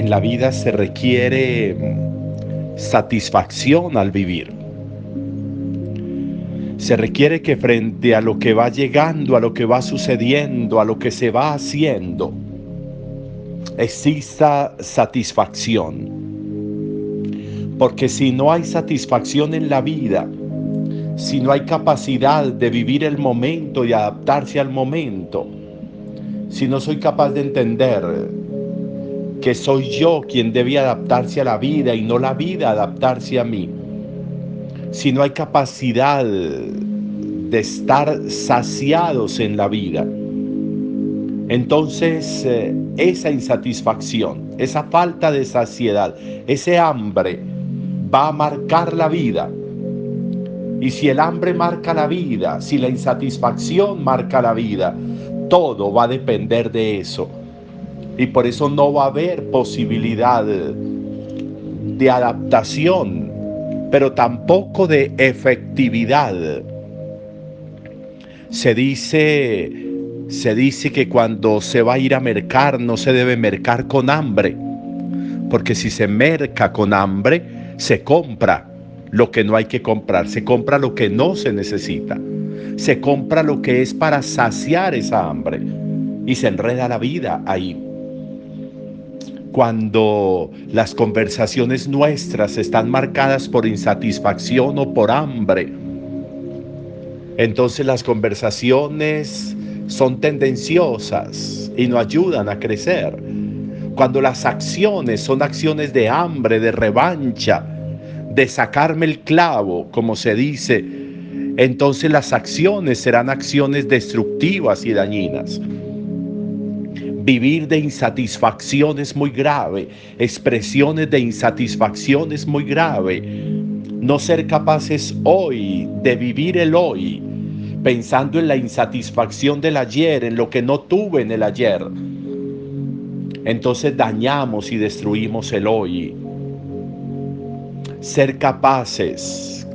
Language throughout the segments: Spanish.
en la vida se requiere satisfacción al vivir. Se requiere que frente a lo que va llegando, a lo que va sucediendo, a lo que se va haciendo, exista satisfacción. Porque si no hay satisfacción en la vida, si no hay capacidad de vivir el momento y adaptarse al momento, si no soy capaz de entender que soy yo quien debe adaptarse a la vida y no la vida adaptarse a mí. Si no hay capacidad de estar saciados en la vida, entonces eh, esa insatisfacción, esa falta de saciedad, ese hambre va a marcar la vida. Y si el hambre marca la vida, si la insatisfacción marca la vida, todo va a depender de eso y por eso no va a haber posibilidad de adaptación, pero tampoco de efectividad. Se dice, se dice que cuando se va a ir a mercar no se debe mercar con hambre, porque si se merca con hambre, se compra lo que no hay que comprar, se compra lo que no se necesita, se compra lo que es para saciar esa hambre y se enreda la vida ahí cuando las conversaciones nuestras están marcadas por insatisfacción o por hambre, entonces las conversaciones son tendenciosas y no ayudan a crecer. Cuando las acciones son acciones de hambre, de revancha, de sacarme el clavo, como se dice, entonces las acciones serán acciones destructivas y dañinas. Vivir de insatisfacción es muy grave, expresiones de insatisfacción es muy grave. No ser capaces hoy de vivir el hoy, pensando en la insatisfacción del ayer, en lo que no tuve en el ayer. Entonces dañamos y destruimos el hoy. Ser capaces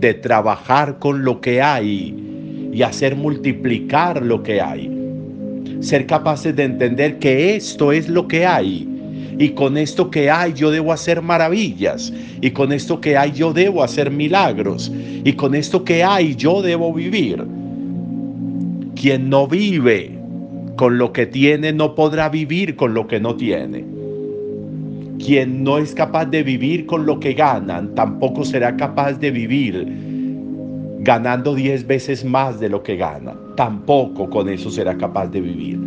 de trabajar con lo que hay y hacer multiplicar lo que hay ser capaces de entender que esto es lo que hay. Y con esto que hay yo debo hacer maravillas. Y con esto que hay yo debo hacer milagros. Y con esto que hay yo debo vivir. Quien no vive con lo que tiene no podrá vivir con lo que no tiene. Quien no es capaz de vivir con lo que ganan, tampoco será capaz de vivir ganando diez veces más de lo que gana. Tampoco con eso será capaz de vivir.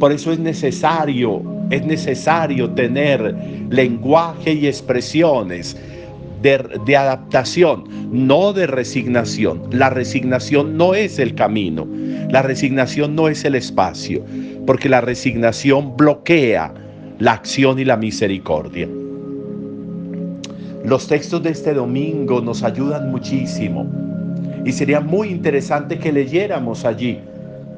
Por eso es necesario, es necesario tener lenguaje y expresiones de, de, adaptación, no de resignación. La resignación no es el camino, la resignación no es el espacio, porque la resignación bloquea la acción y la misericordia. Los textos de este domingo nos ayudan muchísimo y sería muy interesante que leyéramos allí,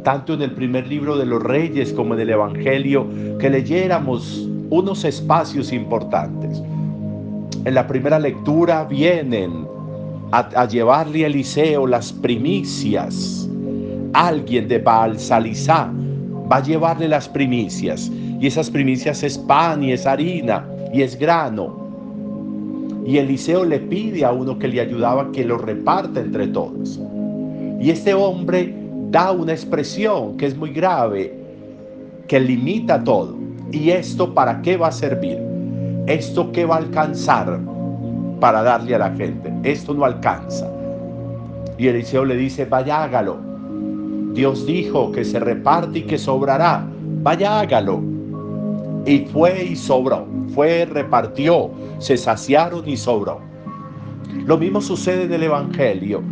tanto en el primer libro de los reyes como en el Evangelio, que leyéramos unos espacios importantes. En la primera lectura vienen a, llevarle a Eliseo las primicias. Alguien de Baal Salizá va a llevarle las primicias. Y esas primicias es pan y es harina y es grano. Y Eliseo le pide a uno que le ayudaba que lo reparta entre todos. Y este hombre da una expresión que es muy grave, que limita todo. ¿Y esto para qué va a servir? ¿Esto qué va a alcanzar para darle a la gente? Esto no alcanza. Y Eliseo le dice, vaya hágalo. Dios dijo que se reparte y que sobrará. Vaya, hágalo. Y fue y sobró. Fue, repartió, se saciaron y sobró. Lo mismo sucede en el Evangelio.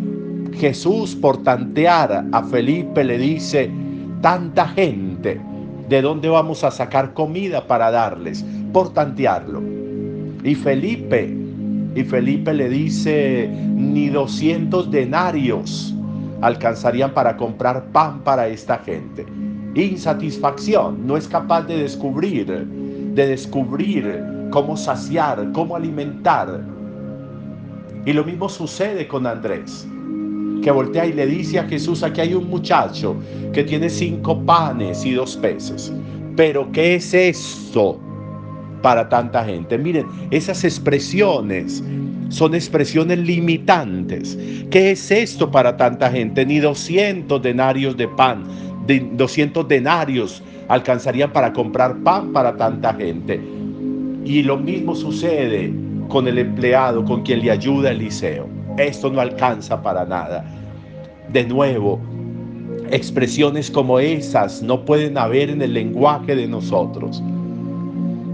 Jesús por tantear a Felipe le dice, tanta gente, ¿de dónde vamos a sacar comida para darles? Por tantearlo. Y Felipe, y Felipe le dice, ni 200 denarios alcanzarían para comprar pan para esta gente. Insatisfacción, no es capaz de descubrir, de descubrir cómo saciar, cómo alimentar. Y lo mismo sucede con Andrés, que voltea y le dice a Jesús, aquí hay un muchacho que tiene cinco panes y dos peces. Pero ¿qué es esto para tanta gente? Miren, esas expresiones son expresiones limitantes. ¿Qué es esto para tanta gente? Ni 200 denarios de pan, de 200 denarios alcanzarían para comprar pan para tanta gente. Y lo mismo sucede con el empleado con quien le ayuda Eliseo. Esto no alcanza para nada. De nuevo, expresiones como esas no pueden haber en el lenguaje de nosotros.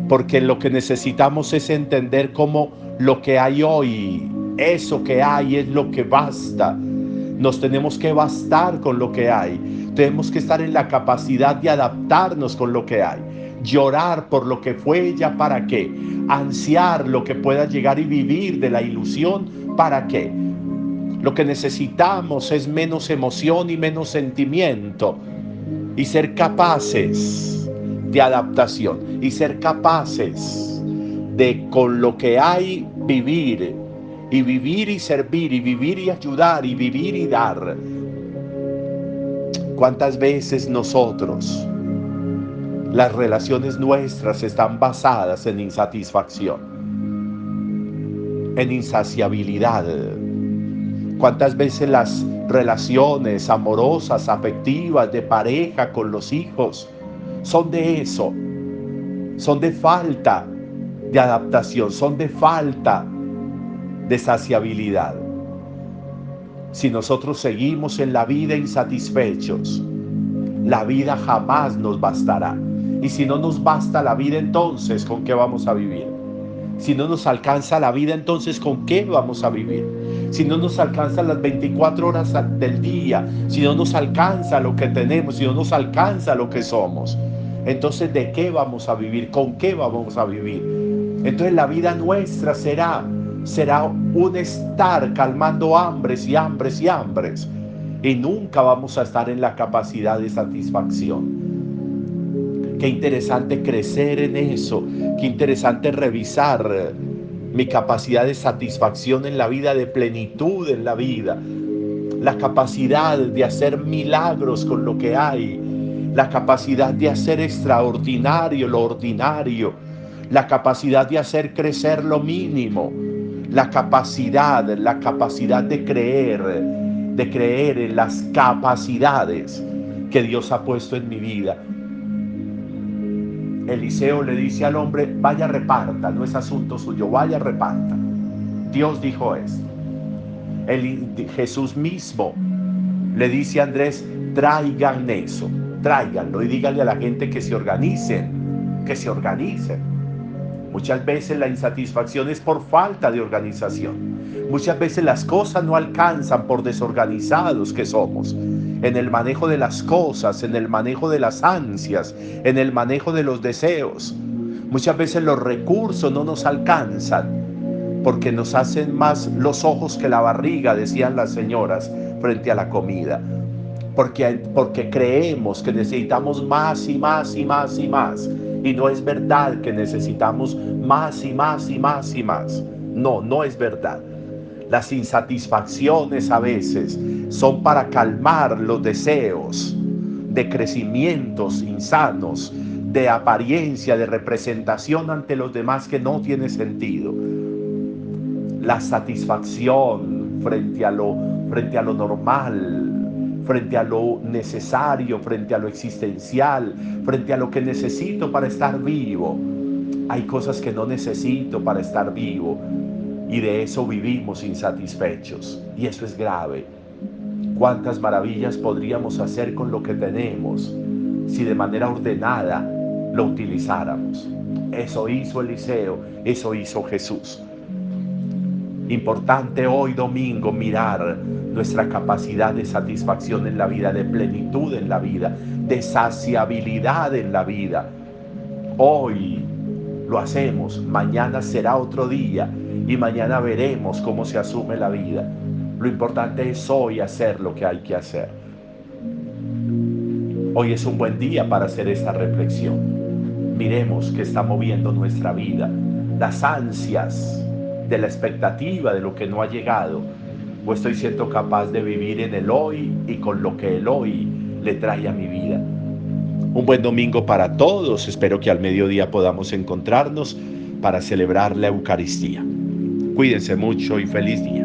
Porque lo que necesitamos es entender cómo lo que hay hoy, eso que hay es lo que basta. Nos tenemos que bastar con lo que hay. Tenemos que estar en la capacidad de adaptarnos con lo que hay. Llorar por lo que fue ya para qué. Ansiar lo que pueda llegar y vivir de la ilusión para qué. Lo que necesitamos es menos emoción y menos sentimiento y ser capaces de adaptación y ser capaces de con lo que hay vivir y vivir y servir y vivir y ayudar y vivir y dar. ¿Cuántas veces nosotros las relaciones nuestras están basadas en insatisfacción, en insaciabilidad? ¿Cuántas veces las relaciones amorosas, afectivas, de pareja con los hijos son de eso? Son de falta de adaptación, son de falta de saciabilidad. Si nosotros seguimos en la vida insatisfechos, la vida jamás nos bastará. Y si no nos basta la vida, entonces, ¿con qué vamos a vivir? Si no nos alcanza la vida, entonces, ¿con qué vamos a vivir? Si no nos alcanza las 24 horas del día, si no nos alcanza lo que tenemos, si no nos alcanza lo que somos, entonces, ¿de qué vamos a vivir? ¿Con qué vamos a vivir? Entonces la vida nuestra será, será un estar calmando hambres y hambres y hambres. Y nunca vamos a estar en la capacidad de satisfacción. Qué interesante crecer en eso. Qué interesante revisar mi capacidad de satisfacción en la vida, de plenitud en la vida. La capacidad de hacer milagros con lo que hay. La capacidad de hacer extraordinario lo ordinario la capacidad de hacer crecer lo mínimo, la capacidad, la capacidad de creer, de creer en las capacidades que Dios ha puesto en mi vida. Eliseo le dice al hombre, vaya reparta, no es asunto suyo, vaya reparta. Dios dijo esto. Jesús mismo le dice a Andrés, traigan eso, tráiganlo y díganle a la gente que se organicen, que se organicen. Muchas veces la insatisfacción es por falta de organización. Muchas veces las cosas no alcanzan por desorganizados que somos. En el manejo de las cosas, en el manejo de las ansias, en el manejo de los deseos. Muchas veces los recursos no nos alcanzan porque nos hacen más los ojos que la barriga, decían las señoras, frente a la comida. Porque, porque creemos que necesitamos más y más y más y más y no es verdad que necesitamos más y más y más y más. No, no es verdad. Las insatisfacciones a veces son para calmar los deseos de crecimientos insanos, de apariencia, de representación ante los demás que no tiene sentido. La satisfacción frente a lo, frente a lo normal, frente a lo necesario, frente a lo existencial, frente a lo que necesito para estar vivo. Hay cosas que no necesito para estar vivo y de eso vivimos insatisfechos y eso es grave. cuántas maravillas podríamos hacer con lo que tenemos si de manera ordenada lo utilizáramos. Eso hizo Eliseo, eso hizo Jesús. Importante hoy domingo mirar nuestra capacidad de satisfacción en la vida, de plenitud en la vida, de saciabilidad en la vida. Hoy lo hacemos, mañana será otro día y mañana veremos cómo se asume la vida. Lo importante es hoy hacer lo que hay que hacer. Hoy es un buen día para hacer esta reflexión. Miremos qué está moviendo nuestra vida, las ansias de la expectativa de lo que no ha llegado, o estoy siendo capaz de vivir en el hoy y con lo que el hoy le trae a mi vida. Un buen domingo para todos, espero que al mediodía podamos encontrarnos para celebrar la Eucaristía. Cuídense mucho y feliz día.